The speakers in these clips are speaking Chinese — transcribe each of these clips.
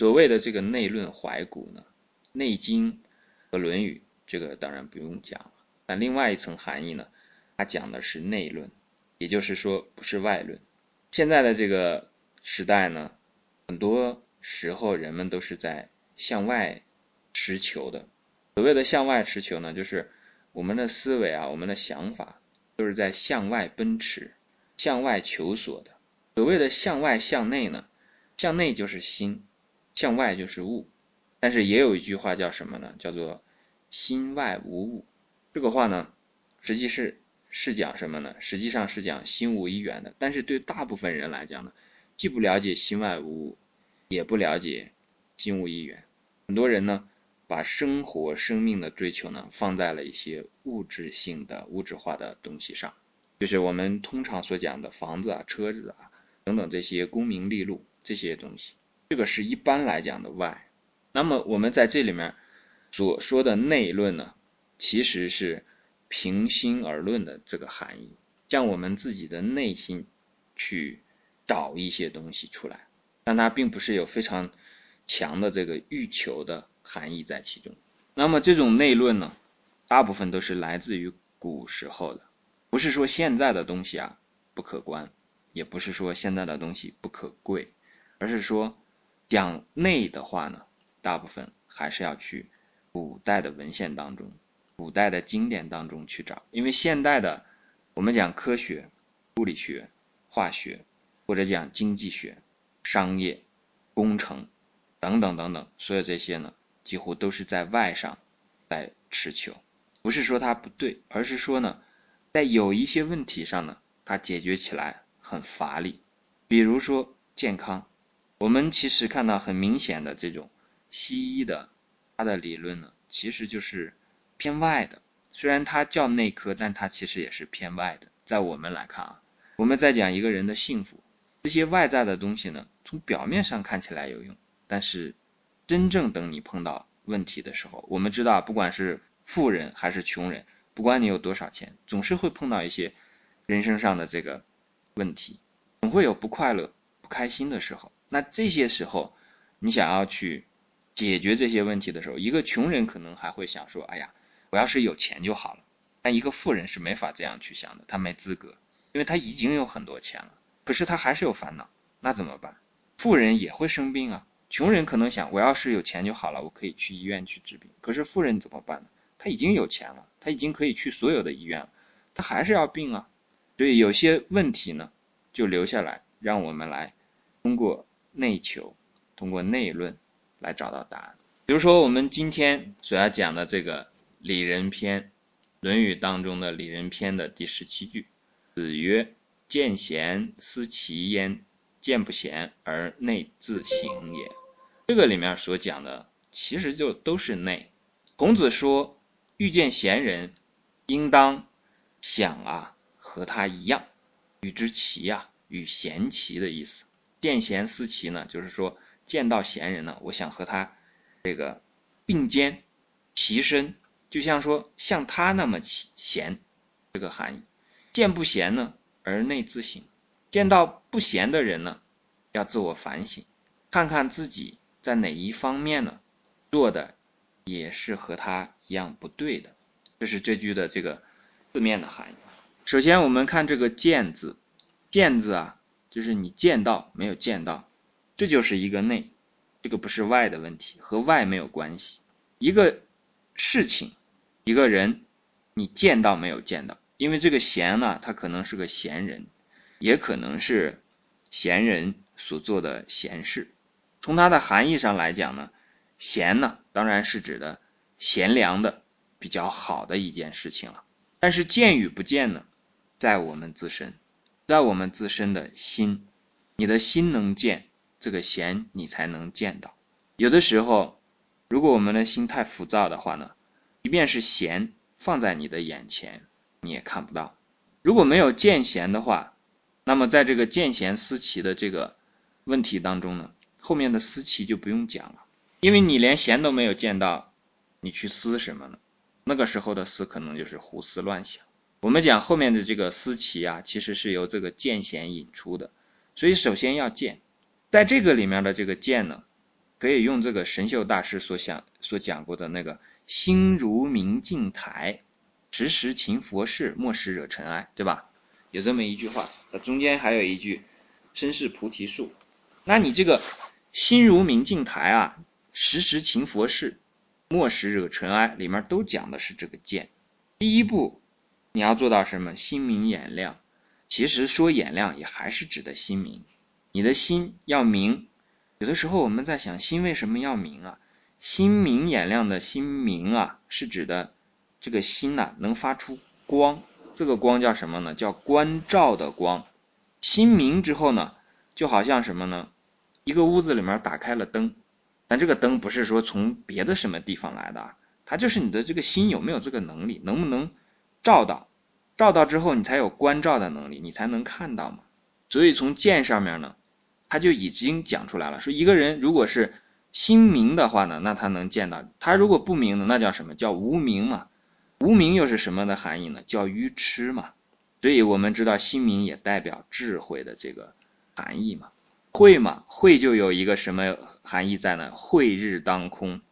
所谓的这个内论怀古呢，《内经》和《论语》这个当然不用讲了。那另外一层含义呢，它讲的是内论，也就是说不是外论。现在的这个时代呢，很多时候人们都是在向外持求的。所谓的向外持求呢，就是我们的思维啊，我们的想法都是在向外奔驰、向外求索的。所谓的向外向内呢，向内就是心，向外就是物。但是也有一句话叫什么呢？叫做心外无物。这个话呢，实际是是讲什么呢？实际上是讲心无一元的。但是对大部分人来讲呢，既不了解心外无物，也不了解心无一元。很多人呢，把生活、生命的追求呢，放在了一些物质性的、物质化的东西上，就是我们通常所讲的房子啊、车子啊等等这些功名利禄这些东西。这个是一般来讲的外。那么我们在这里面所说的内论呢？其实是平心而论的这个含义，将我们自己的内心去找一些东西出来，但它并不是有非常强的这个欲求的含义在其中。那么这种内论呢，大部分都是来自于古时候的，不是说现在的东西啊不可观，也不是说现在的东西不可贵，而是说讲内的话呢，大部分还是要去古代的文献当中。古代的经典当中去找，因为现代的我们讲科学、物理学、化学，或者讲经济学、商业、工程等等等等，所有这些呢，几乎都是在外上在持球。不是说它不对，而是说呢，在有一些问题上呢，它解决起来很乏力。比如说健康，我们其实看到很明显的这种西医的它的理论呢，其实就是。偏外的，虽然它叫内科，但它其实也是偏外的。在我们来看啊，我们在讲一个人的幸福，这些外在的东西呢，从表面上看起来有用，但是真正等你碰到问题的时候，我们知道，不管是富人还是穷人，不管你有多少钱，总是会碰到一些人生上的这个问题，总会有不快乐、不开心的时候。那这些时候，你想要去解决这些问题的时候，一个穷人可能还会想说：“哎呀。”我要是有钱就好了，但一个富人是没法这样去想的，他没资格，因为他已经有很多钱了，可是他还是有烦恼，那怎么办？富人也会生病啊，穷人可能想，我要是有钱就好了，我可以去医院去治病，可是富人怎么办呢？他已经有钱了，他已经可以去所有的医院了，他还是要病啊，所以有些问题呢，就留下来，让我们来通过内求，通过内论来找到答案。比如说我们今天所要讲的这个。礼仁篇，《论语》当中的礼仁篇的第十七句：“子曰：见贤思齐焉，见不贤而内自省也。”这个里面所讲的，其实就都是内。孔子说，遇见贤人，应当想啊，和他一样，与之齐呀，与贤齐的意思。见贤思齐呢，就是说见到贤人呢，我想和他这个并肩齐身。就像说像他那么贤，这个含义。见不贤呢，而内自省；见到不贤的人呢，要自我反省，看看自己在哪一方面呢做的也是和他一样不对的。这是这句的这个字面的含义。首先我们看这个“见”字，“见”字啊，就是你见到没有见到，这就是一个内，这个不是外的问题，和外没有关系。一个事情。一个人，你见到没有见到？因为这个贤呢，他可能是个贤人，也可能是贤人所做的贤事。从它的含义上来讲呢，贤呢，当然是指的贤良的、比较好的一件事情了。但是见与不见呢，在我们自身，在我们自身的心，你的心能见这个弦，你才能见到。有的时候，如果我们的心太浮躁的话呢？即便是弦放在你的眼前，你也看不到。如果没有见弦的话，那么在这个见贤思齐的这个问题当中呢，后面的思齐就不用讲了，因为你连弦都没有见到，你去思什么呢？那个时候的思可能就是胡思乱想。我们讲后面的这个思齐啊，其实是由这个见贤引出的，所以首先要见，在这个里面的这个见呢，可以用这个神秀大师所想所讲过的那个“心如明镜台，时时勤佛事，莫使惹尘埃”，对吧？有这么一句话，中间还有一句“身是菩提树”。那你这个“心如明镜台”啊，时时勤佛事，莫使惹尘埃，里面都讲的是这个见。第一步，你要做到什么？心明眼亮。其实说眼亮，也还是指的心明。你的心要明。有的时候我们在想，心为什么要明啊？心明眼亮的心明啊，是指的这个心呐能发出光。这个光叫什么呢？叫关照的光。心明之后呢，就好像什么呢？一个屋子里面打开了灯，但这个灯不是说从别的什么地方来的啊，它就是你的这个心有没有这个能力，能不能照到？照到之后，你才有关照的能力，你才能看到嘛。所以从见上面呢，他就已经讲出来了，说一个人如果是心明的话呢，那他能见到；他如果不明的，那叫什么叫无明嘛？无明又是什么的含义呢？叫愚痴嘛。所以我们知道心明也代表智慧的这个含义嘛。慧嘛，慧就有一个什么含义在呢？慧日当空，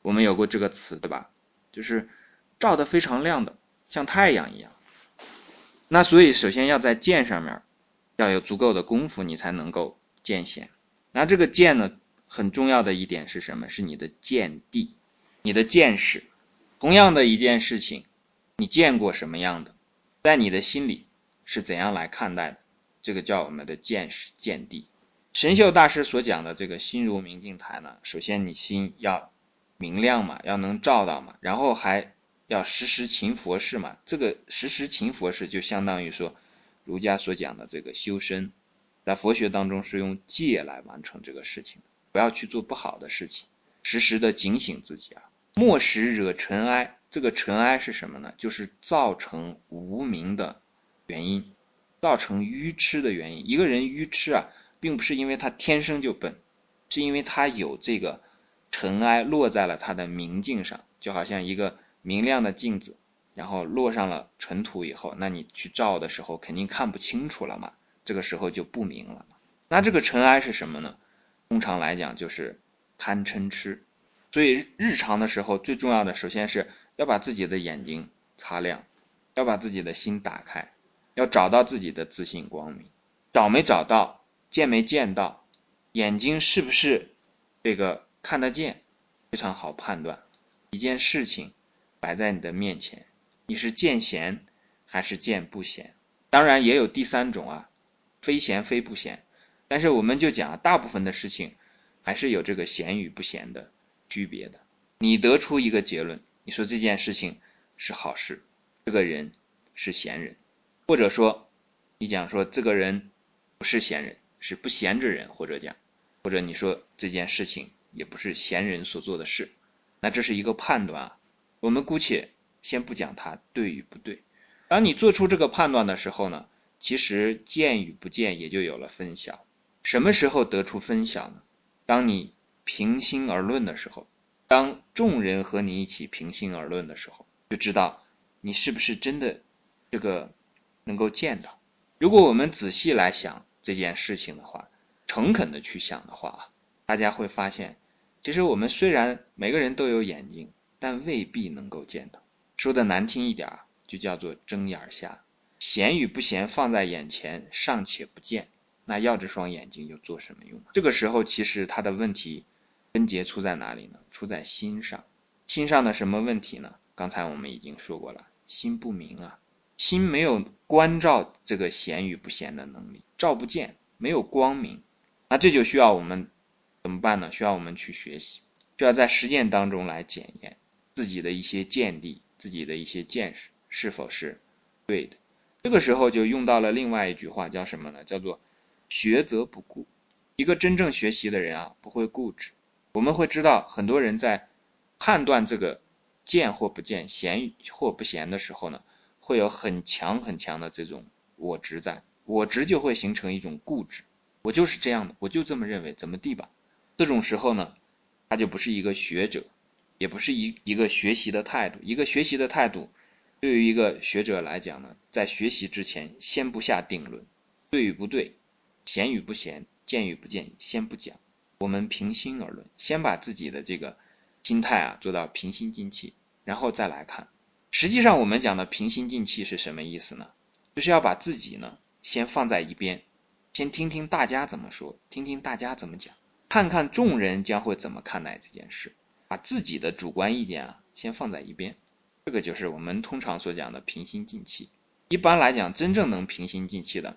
我们有过这个词对吧？就是照的非常亮的，像太阳一样。那所以，首先要在见上面要有足够的功夫，你才能够见显。那这个见呢，很重要的一点是什么？是你的见地，你的见识。同样的一件事情，你见过什么样的，在你的心里是怎样来看待的？这个叫我们的见识、见地。神秀大师所讲的这个心如明镜台呢，首先你心要明亮嘛，要能照到嘛，然后还。要时时勤佛事嘛，这个时时勤佛事就相当于说儒家所讲的这个修身，在佛学当中是用戒来完成这个事情，不要去做不好的事情，时时的警醒自己啊，莫使惹尘埃。这个尘埃是什么呢？就是造成无名的原因，造成愚痴的原因。一个人愚痴啊，并不是因为他天生就笨，是因为他有这个尘埃落在了他的明镜上，就好像一个。明亮的镜子，然后落上了尘土以后，那你去照的时候肯定看不清楚了嘛，这个时候就不明了。那这个尘埃是什么呢？通常来讲就是贪嗔痴。所以日常的时候最重要的，首先是要把自己的眼睛擦亮，要把自己的心打开，要找到自己的自信光明。找没找到，见没见到，眼睛是不是这个看得见，非常好判断一件事情。摆在你的面前，你是见贤还是见不贤？当然也有第三种啊，非贤非不贤。但是我们就讲，大部分的事情还是有这个贤与不贤的区别的。你得出一个结论，你说这件事情是好事，这个人是贤人，或者说你讲说这个人不是贤人，是不贤之人，或者讲，或者你说这件事情也不是贤人所做的事，那这是一个判断啊。我们姑且先不讲它对与不对。当你做出这个判断的时候呢，其实见与不见也就有了分晓。什么时候得出分晓呢？当你平心而论的时候，当众人和你一起平心而论的时候，就知道你是不是真的这个能够见到。如果我们仔细来想这件事情的话，诚恳的去想的话，大家会发现，其实我们虽然每个人都有眼睛。但未必能够见到。说的难听一点，就叫做睁眼瞎。闲与不闲放在眼前，尚且不见，那要这双眼睛又做什么用？这个时候，其实他的问题根结出在哪里呢？出在心上。心上的什么问题呢？刚才我们已经说过了，心不明啊，心没有关照这个闲与不闲的能力，照不见，没有光明。那这就需要我们怎么办呢？需要我们去学习，需要在实践当中来检验。自己的一些见地，自己的一些见识是否是对的？这个时候就用到了另外一句话，叫什么呢？叫做“学则不固”。一个真正学习的人啊，不会固执。我们会知道，很多人在判断这个见或不见、贤或不贤的时候呢，会有很强很强的这种我执在，我执就会形成一种固执。我就是这样的，我就这么认为，怎么地吧？这种时候呢，他就不是一个学者。也不是一一个学习的态度，一个学习的态度，对于一个学者来讲呢，在学习之前先不下定论，对与不对，贤与不贤，见与不见，先不讲，我们平心而论，先把自己的这个心态啊做到平心静气，然后再来看。实际上，我们讲的平心静气是什么意思呢？就是要把自己呢先放在一边，先听听大家怎么说，听听大家怎么讲，看看众人将会怎么看待这件事，把自己的主观意见啊先放在一边。这个就是我们通常所讲的平心静气。一般来讲，真正能平心静气的，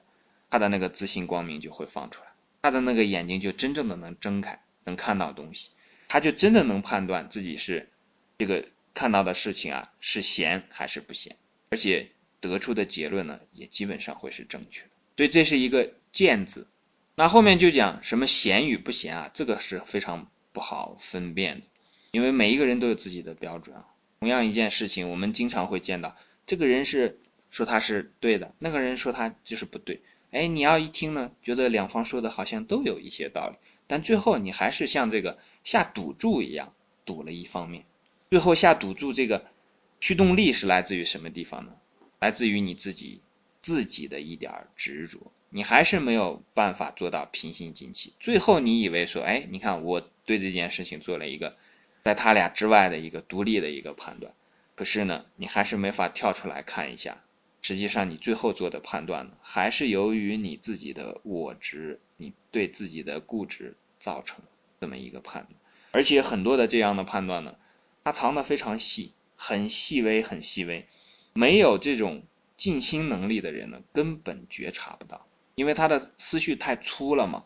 他的那个自信光明就会放出来，他的那个眼睛就真正的能睁开，能看到东西，他就真的能判断自己是这个看到的事情啊是闲还是不闲，而且得出的结论呢也基本上会是正确的。所以这是一个见字。那后面就讲什么闲与不闲啊，这个是非常不好分辨的，因为每一个人都有自己的标准啊。同样一件事情，我们经常会见到，这个人是说他是对的，那个人说他就是不对。哎，你要一听呢，觉得两方说的好像都有一些道理，但最后你还是像这个下赌注一样，赌了一方面。最后下赌注这个驱动力是来自于什么地方呢？来自于你自己自己的一点执着，你还是没有办法做到平心静气。最后你以为说，哎，你看我对这件事情做了一个。在他俩之外的一个独立的一个判断，可是呢，你还是没法跳出来看一下。实际上，你最后做的判断呢，还是由于你自己的我执，你对自己的固执造成这么一个判断。而且很多的这样的判断呢，它藏的非常细，很细微，很细微。没有这种静心能力的人呢，根本觉察不到，因为他的思绪太粗了嘛。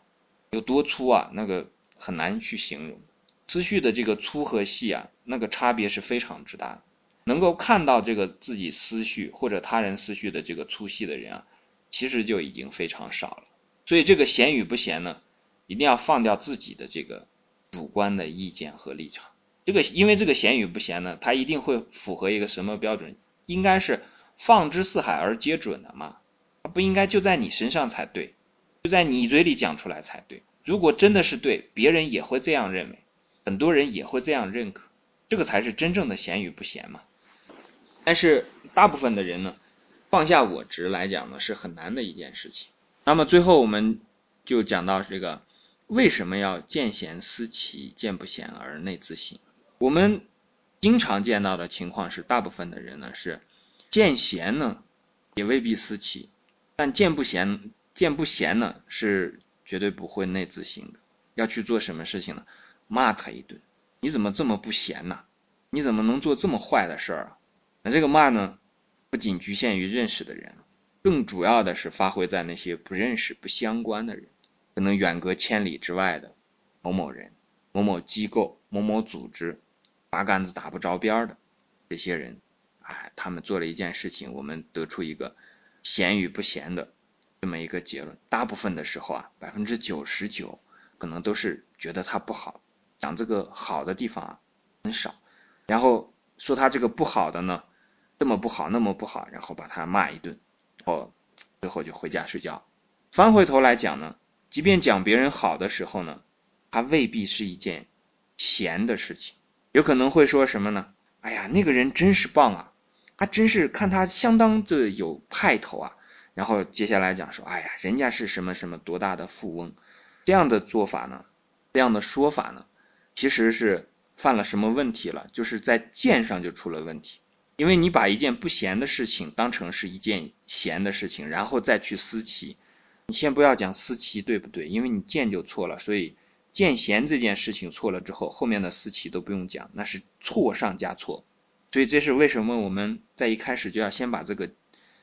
有多粗啊？那个很难去形容。思绪的这个粗和细啊，那个差别是非常之大。能够看到这个自己思绪或者他人思绪的这个粗细的人啊，其实就已经非常少了。所以这个闲与不闲呢，一定要放掉自己的这个主观的意见和立场。这个因为这个闲与不闲呢，它一定会符合一个什么标准？应该是放之四海而皆准的嘛，它不应该就在你身上才对，就在你嘴里讲出来才对。如果真的是对，别人也会这样认为。很多人也会这样认可，这个才是真正的闲与不闲嘛。但是大部分的人呢，放下我执来讲呢，是很难的一件事情。那么最后我们就讲到这个，为什么要见贤思齐，见不贤而内自省？我们经常见到的情况是，大部分的人呢是见贤呢，也未必思齐，但见不贤，见不贤呢，是绝对不会内自省的。要去做什么事情呢？骂他一顿，你怎么这么不贤呢？你怎么能做这么坏的事儿啊？那这个骂呢，不仅局限于认识的人，更主要的是发挥在那些不认识、不相关的人，可能远隔千里之外的某某人、某某机构、某某组织，八竿子打不着边的这些人，哎，他们做了一件事情，我们得出一个贤与不贤的这么一个结论。大部分的时候啊，百分之九十九可能都是觉得他不好。讲这个好的地方啊很少，然后说他这个不好的呢，这么不好那么不好，然后把他骂一顿，哦，最后就回家睡觉。翻回头来讲呢，即便讲别人好的时候呢，他未必是一件闲的事情，有可能会说什么呢？哎呀，那个人真是棒啊，他真是看他相当的有派头啊。然后接下来讲说，哎呀，人家是什么什么多大的富翁，这样的做法呢，这样的说法呢？其实是犯了什么问题了？就是在见上就出了问题，因为你把一件不闲的事情当成是一件闲的事情，然后再去思齐。你先不要讲思齐对不对，因为你见就错了，所以见贤这件事情错了之后，后面的思齐都不用讲，那是错上加错。所以这是为什么我们在一开始就要先把这个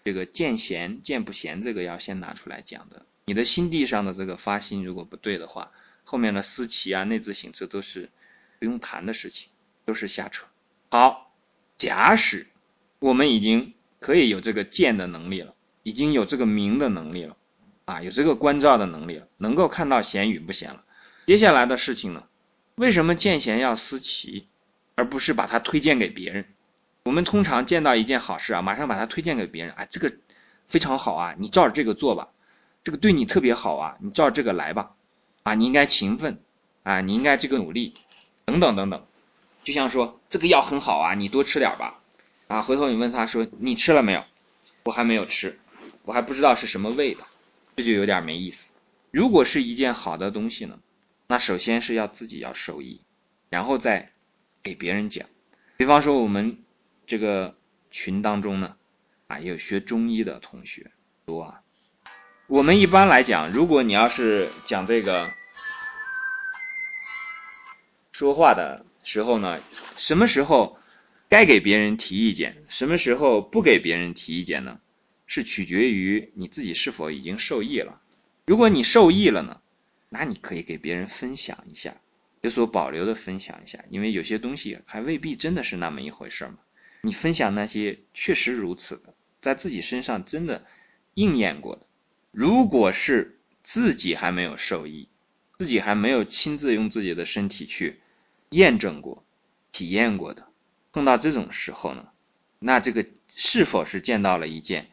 这个见贤见不贤这个要先拿出来讲的。你的心地上的这个发心如果不对的话。后面的思齐啊、内自省，这都是不用谈的事情，都是瞎扯。好，假使我们已经可以有这个见的能力了，已经有这个明的能力了，啊，有这个关照的能力了，能够看到贤与不贤了。接下来的事情呢，为什么见贤要思齐，而不是把它推荐给别人？我们通常见到一件好事啊，马上把它推荐给别人，啊，这个非常好啊，你照着这个做吧，这个对你特别好啊，你照着这个来吧。啊，你应该勤奋，啊，你应该这个努力，等等等等，就像说这个药很好啊，你多吃点吧，啊，回头你问他说你吃了没有？我还没有吃，我还不知道是什么味道，这就有点没意思。如果是一件好的东西呢，那首先是要自己要受益，然后再给别人讲。比方说我们这个群当中呢，啊，有学中医的同学多啊。我们一般来讲，如果你要是讲这个说话的时候呢，什么时候该给别人提意见，什么时候不给别人提意见呢？是取决于你自己是否已经受益了。如果你受益了呢，那你可以给别人分享一下，有所保留的分享一下，因为有些东西还未必真的是那么一回事嘛。你分享那些确实如此的，在自己身上真的应验过的。如果是自己还没有受益，自己还没有亲自用自己的身体去验证过、体验过的，碰到这种时候呢，那这个是否是见到了一件？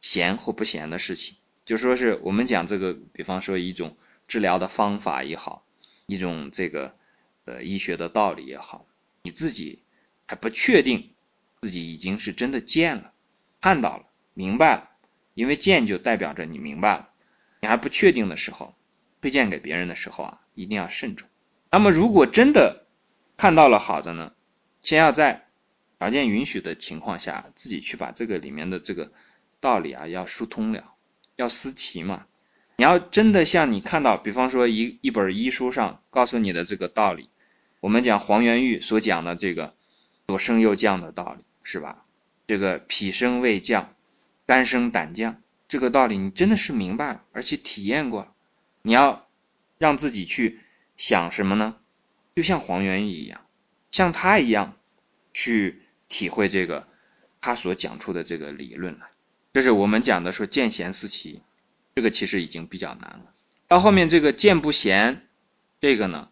闲或不闲的事情，就说是我们讲这个，比方说一种治疗的方法也好，一种这个呃医学的道理也好，你自己还不确定自己已经是真的见了、看到了、明白了，因为见就代表着你明白了，你还不确定的时候，推荐给别人的时候啊，一定要慎重。那么如果真的看到了好的呢，先要在条件允许的情况下，自己去把这个里面的这个。道理啊，要疏通了，要思齐嘛。你要真的像你看到，比方说一一本医书上告诉你的这个道理，我们讲黄元玉所讲的这个左升右降的道理，是吧？这个脾升胃降，肝升胆降，这个道理你真的是明白了，而且体验过。你要让自己去想什么呢？就像黄元玉一样，像他一样去体会这个他所讲出的这个理论来。这是我们讲的说见贤思齐，这个其实已经比较难了。到后面这个见不贤，这个呢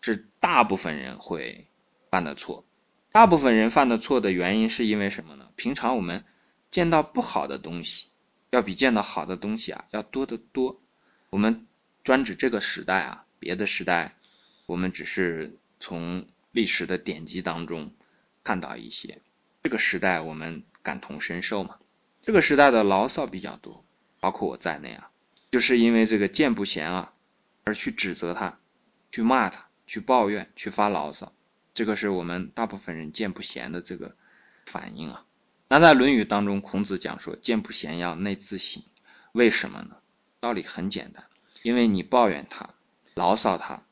是大部分人会犯的错。大部分人犯的错的原因是因为什么呢？平常我们见到不好的东西，要比见到好的东西啊要多得多。我们专指这个时代啊，别的时代我们只是从历史的典籍当中看到一些。这个时代我们感同身受嘛。这个时代的牢骚比较多，包括我在内啊，就是因为这个见不贤啊，而去指责他，去骂他，去抱怨，去发牢骚，这个是我们大部分人见不贤的这个反应啊。那在《论语》当中，孔子讲说，见不贤要内自省，为什么呢？道理很简单，因为你抱怨他、牢骚他、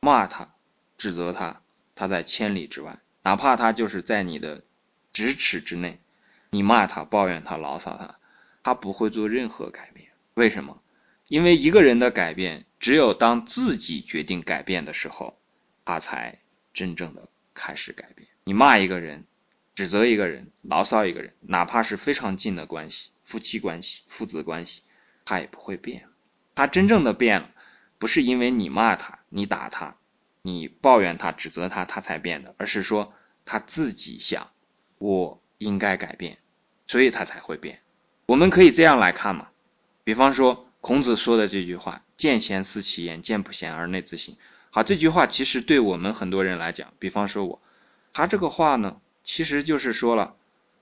骂他、指责他，他在千里之外，哪怕他就是在你的咫尺之内。你骂他、抱怨他、牢骚他，他不会做任何改变。为什么？因为一个人的改变，只有当自己决定改变的时候，他才真正的开始改变。你骂一个人、指责一个人、牢骚一个人，哪怕是非常近的关系，夫妻关系、父子关系，他也不会变。他真正的变了，不是因为你骂他、你打他、你抱怨他、指责他，他才变的，而是说他自己想我。应该改变，所以他才会变。我们可以这样来看嘛，比方说孔子说的这句话：“见贤思齐焉，见不贤而内自省。”好，这句话其实对我们很多人来讲，比方说我，他这个话呢，其实就是说了，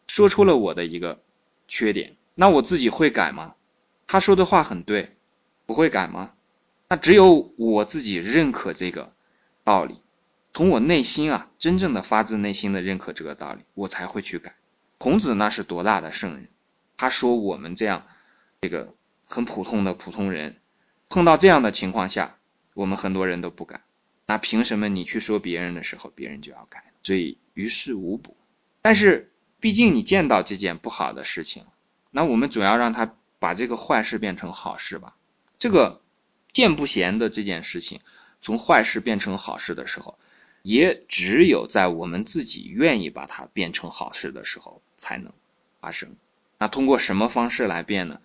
说出了我的一个缺点。那我自己会改吗？他说的话很对，不会改吗？那只有我自己认可这个道理，从我内心啊，真正的发自内心的认可这个道理，我才会去改。孔子那是多大的圣人，他说我们这样这个很普通的普通人，碰到这样的情况下，我们很多人都不敢。那凭什么你去说别人的时候，别人就要改？所以于事无补。但是毕竟你见到这件不好的事情，那我们总要让他把这个坏事变成好事吧。这个见不贤的这件事情，从坏事变成好事的时候。也只有在我们自己愿意把它变成好事的时候，才能发生。那通过什么方式来变呢？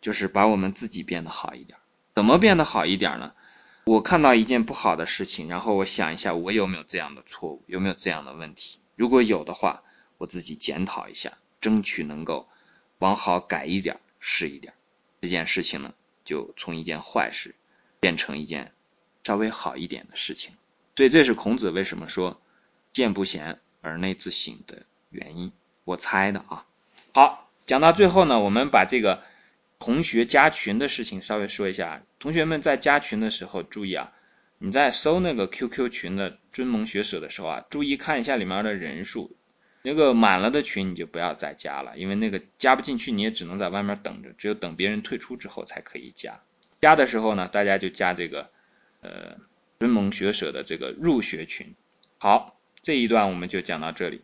就是把我们自己变得好一点。怎么变得好一点呢？我看到一件不好的事情，然后我想一下，我有没有这样的错误，有没有这样的问题？如果有的话，我自己检讨一下，争取能够往好改一点是一点。这件事情呢，就从一件坏事变成一件稍微好一点的事情。所以这是孔子为什么说见不贤而内自省的原因，我猜的啊。好，讲到最后呢，我们把这个同学加群的事情稍微说一下。同学们在加群的时候注意啊，你在搜那个 QQ 群的尊蒙学舍的时候啊，注意看一下里面的人数，那个满了的群你就不要再加了，因为那个加不进去，你也只能在外面等着，只有等别人退出之后才可以加。加的时候呢，大家就加这个呃尊盟学舍的这个入学群。好，这一段我们就讲到这里。